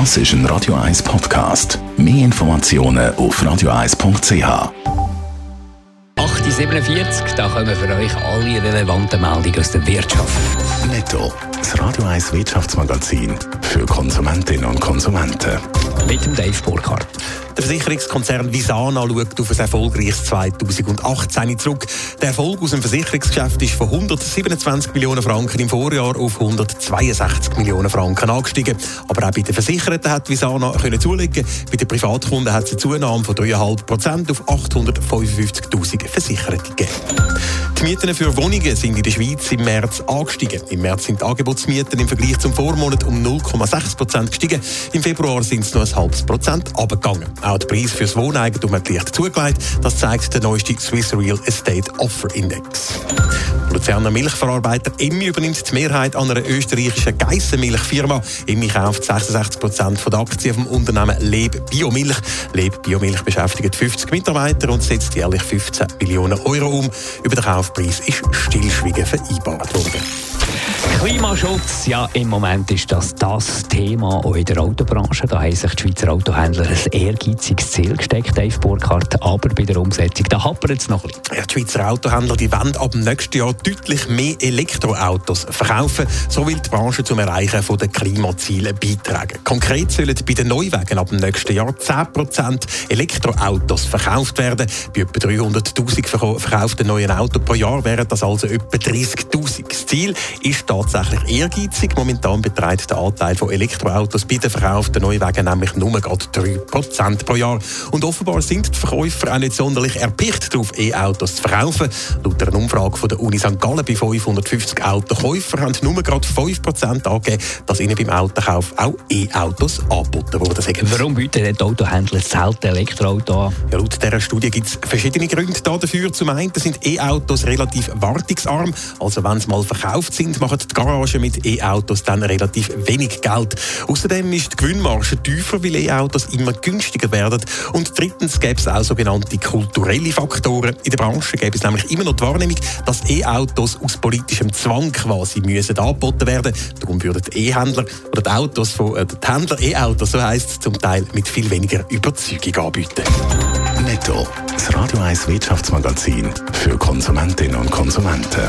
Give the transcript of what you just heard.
Das ist ein Radio 1 Podcast. Mehr Informationen auf radio1.ch. 8.47 da kommen für euch alle relevanten Meldungen aus der Wirtschaft. Netto, das Radio 1 Wirtschaftsmagazin für Konsumentinnen und Konsumenten. Mit dem Dave Burkhardt. Der Versicherungskonzern Visana schaut auf ein erfolgreiches 2018 zurück. Der Erfolg aus dem Versicherungsgeschäft ist von 127 Millionen Franken im Vorjahr auf 162 Millionen Franken angestiegen. Aber auch bei den Versicherten hat Visana können zulegen. Bei den Privatkunden hat es eine Zunahme von 3,5 Prozent auf 855.000 Versicherte gegeben. Die Mieten für Wohnungen sind in der Schweiz im März angestiegen. Im März sind die Angebotsmieten im Vergleich zum Vormonat um 0,6 Prozent gestiegen. Im Februar sind es noch ein halbes Prozent abgegangen. Auch der Preis fürs Wohneigentum hat leicht zugelegt. Das zeigt der neueste Swiss Real Estate Offer Index. Luzerner Milchverarbeiter Emmi übernimmt die Mehrheit an einer österreichischen Geissenmilchfirma. Emmi kauft 66 Prozent der Aktien vom Unternehmen Leb Biomilch. Leb Biomilch beschäftigt 50 Mitarbeiter und setzt jährlich 15 Millionen Euro um. Über den Kaufpreis ist Stillschweigen vereinbart worden. Klimaschutz, ja, im Moment ist das das Thema auch in der Autobranche. Da haben sich die Schweizer Autohändler ein ehrgeiziges Ziel gesteckt, Dave Burkhardt, aber bei der Umsetzung, da hapert es noch ein bisschen. Ja, die Schweizer Autohändler die wollen ab nächsten Jahr deutlich mehr Elektroautos verkaufen. So will die Branche zum Erreichen der Klimaziele beitragen. Konkret sollen bei den Neuwagen ab nächsten Jahr 10% Elektroautos verkauft werden. Bei etwa 300'000 verkauften neuen Autos pro Jahr wären das also etwa 30'000. Ziel ist tatsächlich ehrgeizig. Momentan beträgt der Anteil von Elektroautos bei den verkauften Neuwagen nämlich nur gerade 3% pro Jahr. Und offenbar sind die Verkäufer auch nicht sonderlich erpicht darauf, E-Autos zu verkaufen. Laut einer Umfrage von der Uni St. Gallen bei 550 Autokäufern haben nur gerade 5% angegeben, dass ihnen beim Autokauf auch E-Autos angeboten wurden. Warum bieten die Autohändler selten Elektroautos an? Ja, laut dieser Studie gibt es verschiedene Gründe dafür. Zum einen sind E-Autos relativ wartungsarm. Also wenn sie mal verkauft sind, machen die Garagen mit E-Autos dann relativ wenig Geld. Außerdem ist die Gewinnmarge tiefer, weil E-Autos immer günstiger werden. Und drittens gäbe es auch sogenannte kulturelle Faktoren. In der Branche gäbe es nämlich immer noch die Wahrnehmung, dass E-Autos aus politischem Zwang quasi müssen angeboten werden. Darum würden E-Händler oder die Autos von äh, die Händler E-Autos, so heisst es, zum Teil mit viel weniger Überzeugung anbieten. Netto, das Radio 1 Wirtschaftsmagazin für Konsumentinnen und Konsumenten.